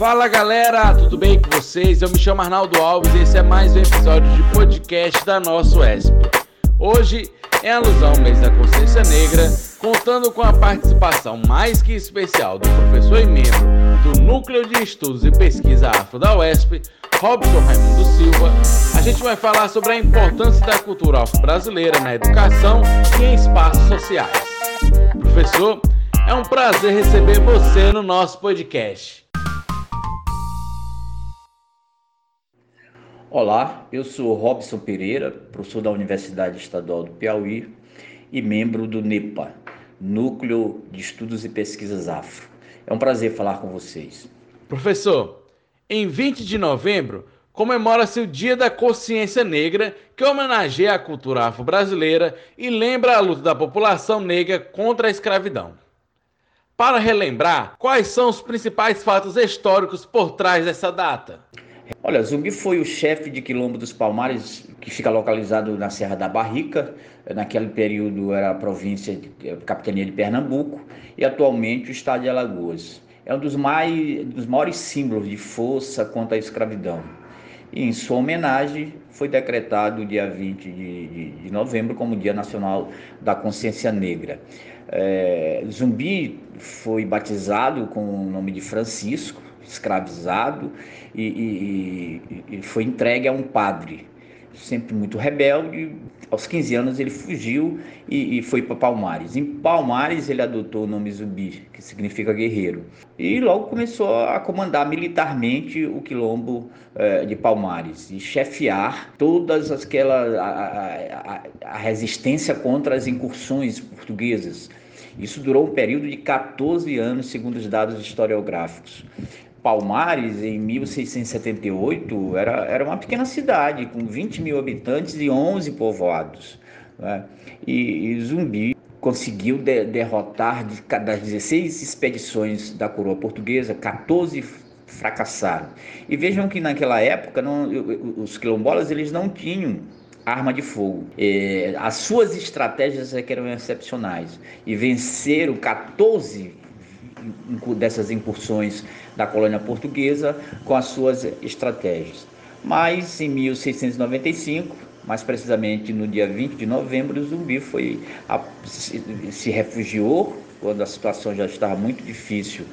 Fala galera, tudo bem com vocês? Eu me chamo Arnaldo Alves e esse é mais um episódio de podcast da nosso ESP. Hoje, em alusão ao mês da consciência negra, contando com a participação mais que especial do professor e membro do Núcleo de Estudos e Pesquisa Afro da UESP, Robson Raimundo Silva, a gente vai falar sobre a importância da cultura afro-brasileira na educação e em espaços sociais. Professor, é um prazer receber você no nosso podcast. Olá, eu sou Robson Pereira, professor da Universidade Estadual do Piauí e membro do NEPA, Núcleo de Estudos e Pesquisas Afro. É um prazer falar com vocês. Professor, em 20 de novembro, comemora-se o Dia da Consciência Negra, que homenageia a cultura afro-brasileira e lembra a luta da população negra contra a escravidão. Para relembrar, quais são os principais fatos históricos por trás dessa data? Olha, Zumbi foi o chefe de Quilombo dos Palmares, que fica localizado na Serra da Barrica. Naquele período era a província, de, a capitania de Pernambuco, e atualmente o estado de Alagoas é um dos, mais, dos maiores símbolos de força contra a escravidão. E em sua homenagem foi decretado o dia 20 de, de, de novembro como Dia Nacional da Consciência Negra. É, Zumbi foi batizado com o nome de Francisco, escravizado, e, e, e foi entregue a um padre sempre muito rebelde. Aos 15 anos ele fugiu e, e foi para Palmares. Em Palmares ele adotou o nome Zumbi, que significa guerreiro. E logo começou a comandar militarmente o quilombo eh, de Palmares e chefiar todas aquelas a, a, a resistência contra as incursões portuguesas. Isso durou um período de 14 anos, segundo os dados historiográficos. Palmares, em 1678, era, era uma pequena cidade com 20 mil habitantes e 11 povoados. Né? E, e, Zumbi conseguiu de, derrotar de, das 16 expedições da coroa portuguesa, 14 fracassaram. E vejam que naquela época não, os quilombolas eles não tinham arma de fogo. É, as suas estratégias é eram excepcionais e venceram 14 dessas incursões da colônia portuguesa com as suas estratégias. Mas em 1695, mais precisamente no dia 20 de novembro, o Zumbi foi a, se, se, refugiou quando a situação já estava muito difícil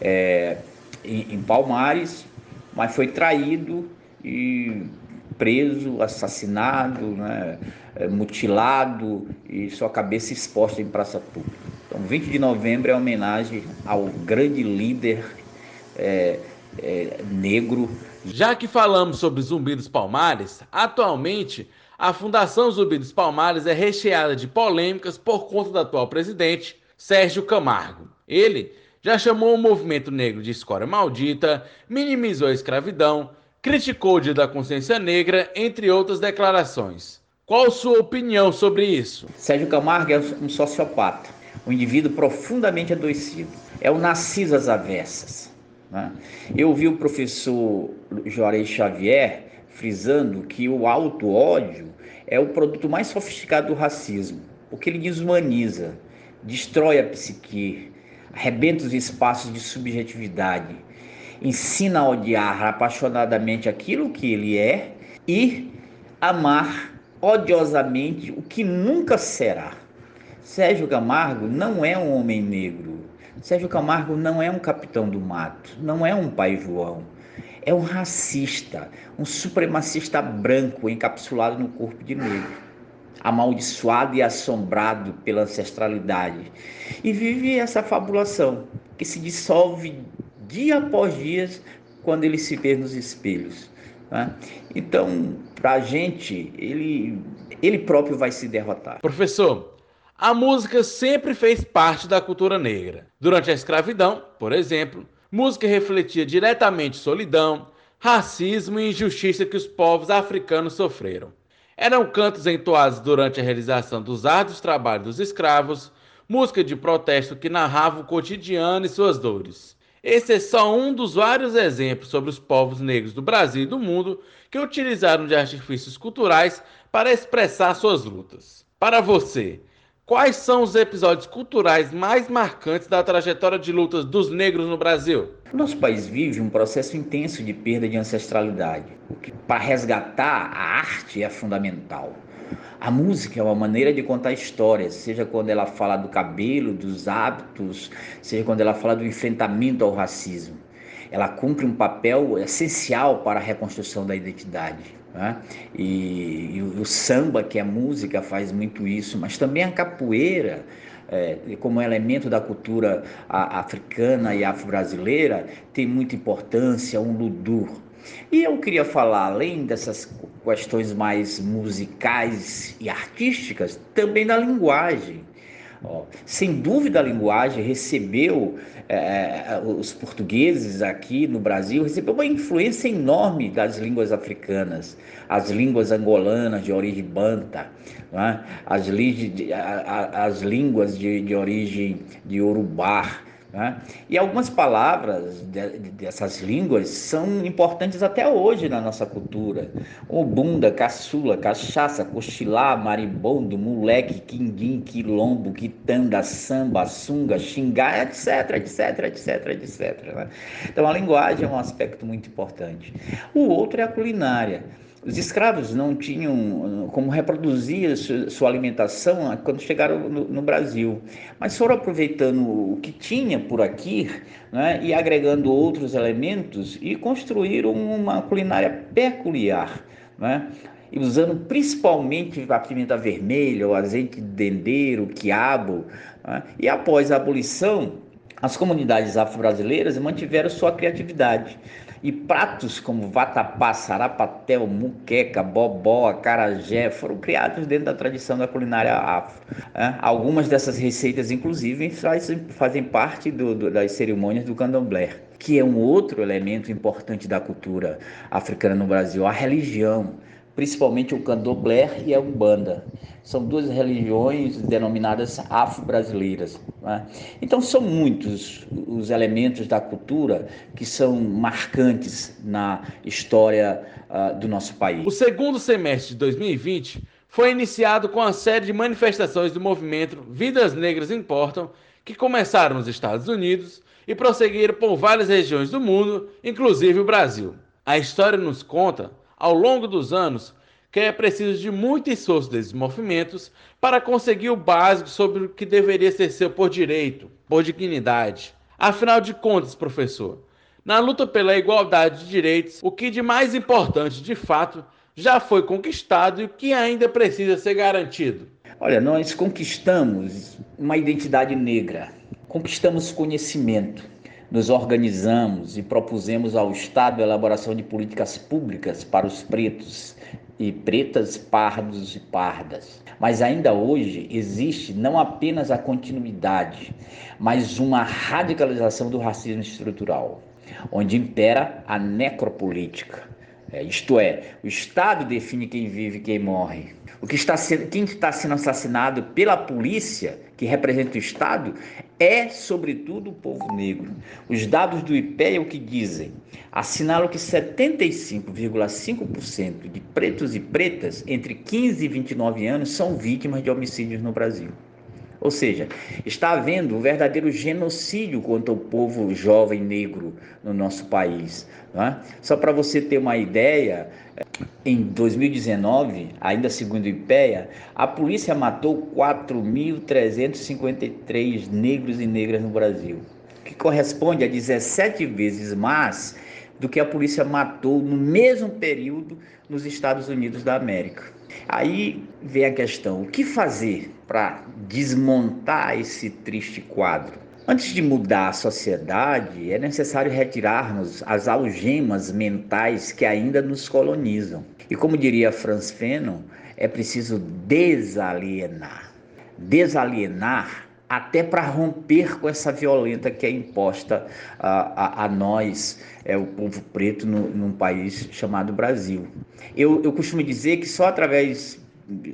é, em, em Palmares, mas foi traído e preso, assassinado, né, é, mutilado e sua cabeça exposta em praça pública. Então, 20 de novembro é homenagem ao grande líder é, é, negro. Já que falamos sobre Zumbi dos Palmares, atualmente a Fundação Zumbi dos Palmares é recheada de polêmicas por conta do atual presidente, Sérgio Camargo. Ele já chamou o movimento negro de escória maldita, minimizou a escravidão, criticou o Dia da Consciência Negra, entre outras declarações. Qual sua opinião sobre isso? Sérgio Camargo é um sociopata, um indivíduo profundamente adoecido. É o Narciso às avessas. Né? Eu vi o professor Juarez Xavier frisando que o auto-ódio é o produto mais sofisticado do racismo, porque ele desumaniza, destrói a psique, arrebenta os espaços de subjetividade, ensina a odiar apaixonadamente aquilo que ele é e amar odiosamente o que nunca será. Sérgio Camargo não é um homem negro. Sérgio Camargo não é um capitão do mato, não é um pai João. É um racista, um supremacista branco encapsulado no corpo de negro, amaldiçoado e assombrado pela ancestralidade. E vive essa fabulação que se dissolve dia após dia quando ele se vê nos espelhos. Né? Então, para a gente, ele, ele próprio vai se derrotar. Professor, a música sempre fez parte da cultura negra. Durante a escravidão, por exemplo, música refletia diretamente solidão, racismo e injustiça que os povos africanos sofreram. Eram cantos entoados durante a realização dos árduos trabalhos dos escravos, música de protesto que narrava o cotidiano e suas dores. Esse é só um dos vários exemplos sobre os povos negros do Brasil e do mundo que utilizaram de artifícios culturais para expressar suas lutas. Para você, quais são os episódios culturais mais marcantes da trajetória de lutas dos negros no Brasil? Nosso país vive um processo intenso de perda de ancestralidade. Para resgatar a arte é fundamental. A música é uma maneira de contar histórias, seja quando ela fala do cabelo, dos hábitos, seja quando ela fala do enfrentamento ao racismo. Ela cumpre um papel essencial para a reconstrução da identidade. Né? E, e, o samba, que é música, faz muito isso, mas também a capoeira, é, como elemento da cultura africana e afro-brasileira, tem muita importância, um ludur. E eu queria falar, além dessas questões mais musicais e artísticas, também da linguagem. Ó, sem dúvida a linguagem recebeu, é, é, os portugueses aqui no Brasil, recebeu uma influência enorme das línguas africanas, as línguas angolanas de origem banta, é? as, as, línguas de, de origem de urubá, né? E algumas palavras de, dessas línguas são importantes até hoje na nossa cultura. O bunda, caçula, cachaça, cochilar, maribondo, moleque, quindim, quilombo, quitanda, samba, sunga, xingar, etc, etc, etc, etc. Né? Então a linguagem é um aspecto muito importante. O outro é a culinária. Os escravos não tinham como reproduzir sua alimentação quando chegaram no, Brasil, mas foram aproveitando o que tinha por aqui né, e agregando outros elementos e construíram uma culinária peculiar. Né? e usando principalmente a pimenta vermelha, o azeite de dendê, o quiabo. Né? E após a abolição, as comunidades afro-brasileiras mantiveram sua criatividade. E pratos como vatapá, sarapatel, muqueca, bobó, acarajé foram criados dentro da tradição da culinária afro. Algumas dessas receitas, inclusive, fazem, fazem parte do, do, das cerimônias do candomblé, que é um outro elemento importante da cultura africana no Brasil, a religião principalmente o candomblé e a umbanda. São duas religiões denominadas afro-brasileiras. Né? Então, são muitos os elementos da cultura que são marcantes na história uh, do nosso país. O segundo semestre de 2020 foi iniciado com a série de manifestações do movimento Vidas Negras Importam, que começaram nos Estados Unidos e prosseguiram por várias regiões do mundo, inclusive o Brasil. A história nos conta ao longo dos anos que é preciso de muito esforço desses movimentos para conseguir o básico sobre o que deveria ser seu por direito, por dignidade. Afinal de contas, professor, na luta pela igualdade de direitos, o que de mais importante de fato já foi conquistado e o que ainda precisa ser garantido? Olha, nós conquistamos uma identidade negra, conquistamos conhecimento, nos organizamos e propusemos ao Estado a elaboração de políticas públicas para os pretos e pretas, pardos e pardas. Mas ainda hoje existe não apenas a continuidade, mas uma radicalização do racismo estrutural, onde impera a necropolítica. É, isto é, o Estado define quem vive e quem morre. O que está sendo, quem está sendo assassinado pela polícia, que representa o Estado, é, sobretudo, o povo negro. Os dados do IPEA o que dizem? Assinalam que 75,5% de pretos e pretas entre 15 e 29 anos são vítimas de homicídios no Brasil. Ou seja, está havendo um verdadeiro genocídio contra o povo jovem negro no nosso país. É? Só para você ter uma ideia, em 2019, ainda segundo o IPEA, a polícia matou 4.353 negros e negras no Brasil, que corresponde a 17 vezes mais do que a polícia matou no mesmo período nos Estados Unidos da América. Aí vem a questão: o que fazer para desmontar esse triste quadro? Antes de mudar a sociedade, é necessário retirarmos as algemas mentais que ainda nos colonizam. E como diria Franz Fanon, é preciso desalienar. Desalienar até para romper com essa violenta que é imposta a, a, a nós, é, o povo preto, no, num país chamado Brasil. Eu, eu costumo dizer que só através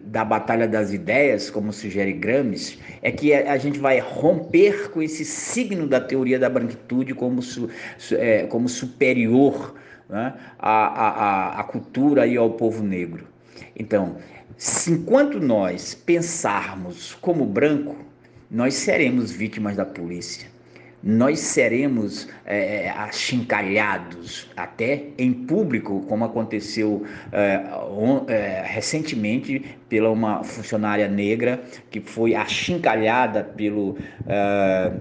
da batalha das ideias, como sugere Gramsci, é que a gente vai romper com esse signo da teoria da branquitude como, su, é, como superior né, à, à, à cultura e ao povo negro. Então, enquanto nós pensarmos como branco, nós seremos vítimas da polícia. Nós seremos é, achincalhados até em público, como aconteceu é, on, é, recentemente pela uma funcionária negra que foi achincalhada pelo, é,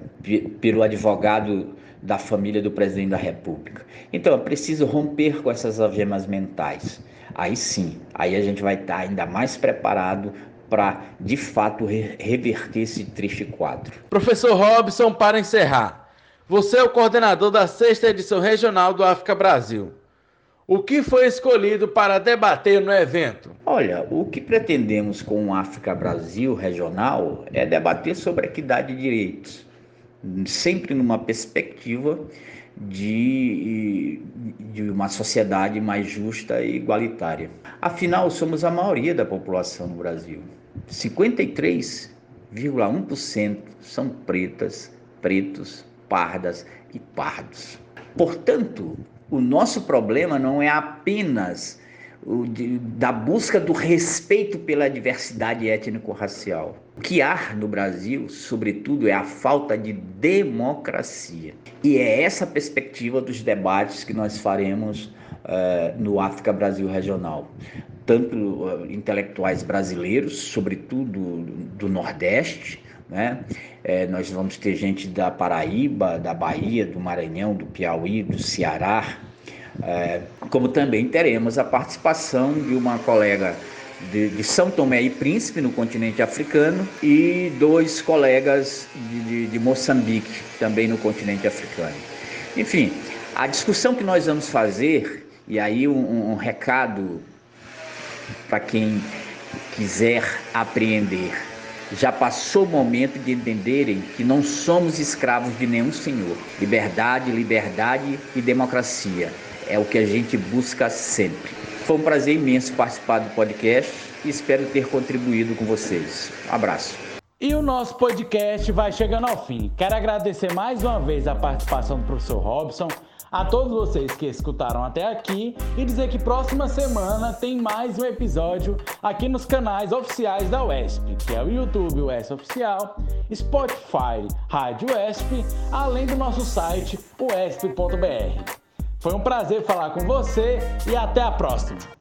pelo advogado da família do presidente da República. Então, é preciso romper com essas algemas mentais. Aí sim, aí a gente vai estar ainda mais preparado para, de fato, re reverter esse triste quadro. Professor Robson, para encerrar, você é o coordenador da sexta edição regional do África Brasil. O que foi escolhido para debater no evento? Olha, o que pretendemos com o África Brasil regional é debater sobre equidade de direitos, sempre numa perspectiva de, de uma sociedade mais justa e igualitária. Afinal, somos a maioria da população no Brasil. 53,1% são pretas, pretos, pardas e pardos. Portanto, o nosso problema não é apenas da busca do respeito pela diversidade étnico-racial. O que há no Brasil, sobretudo, é a falta de democracia. E é essa perspectiva dos debates que nós faremos uh, no África Brasil Regional. Tanto uh, intelectuais brasileiros, sobretudo do Nordeste, né? É, nós vamos ter gente da Paraíba, da Bahia, do Maranhão, do Piauí, do Ceará, é, como também teremos a participação de uma colega de, de, São Tomé e Príncipe, no continente africano, e dois colegas de, de, de Moçambique, também no continente africano. Enfim, a discussão que nós vamos fazer, e aí um, um recado para quem quiser apreender. Já passou o momento de entenderem que não somos escravos de nenhum senhor. Liberdade, liberdade e democracia é o que a gente busca sempre. Foi um prazer imenso participar do podcast e espero ter contribuído com vocês. Um abraço. E o nosso podcast vai chegando ao fim. Quero agradecer mais uma vez a participação do professor Robson, a todos vocês que escutaram até aqui e dizer que próxima semana tem mais um episódio aqui nos canais oficiais da UESP, que é o YouTube UESP Oficial, Spotify Rádio UESP, além do nosso site uesp.br. Foi um prazer falar com você e até a próxima!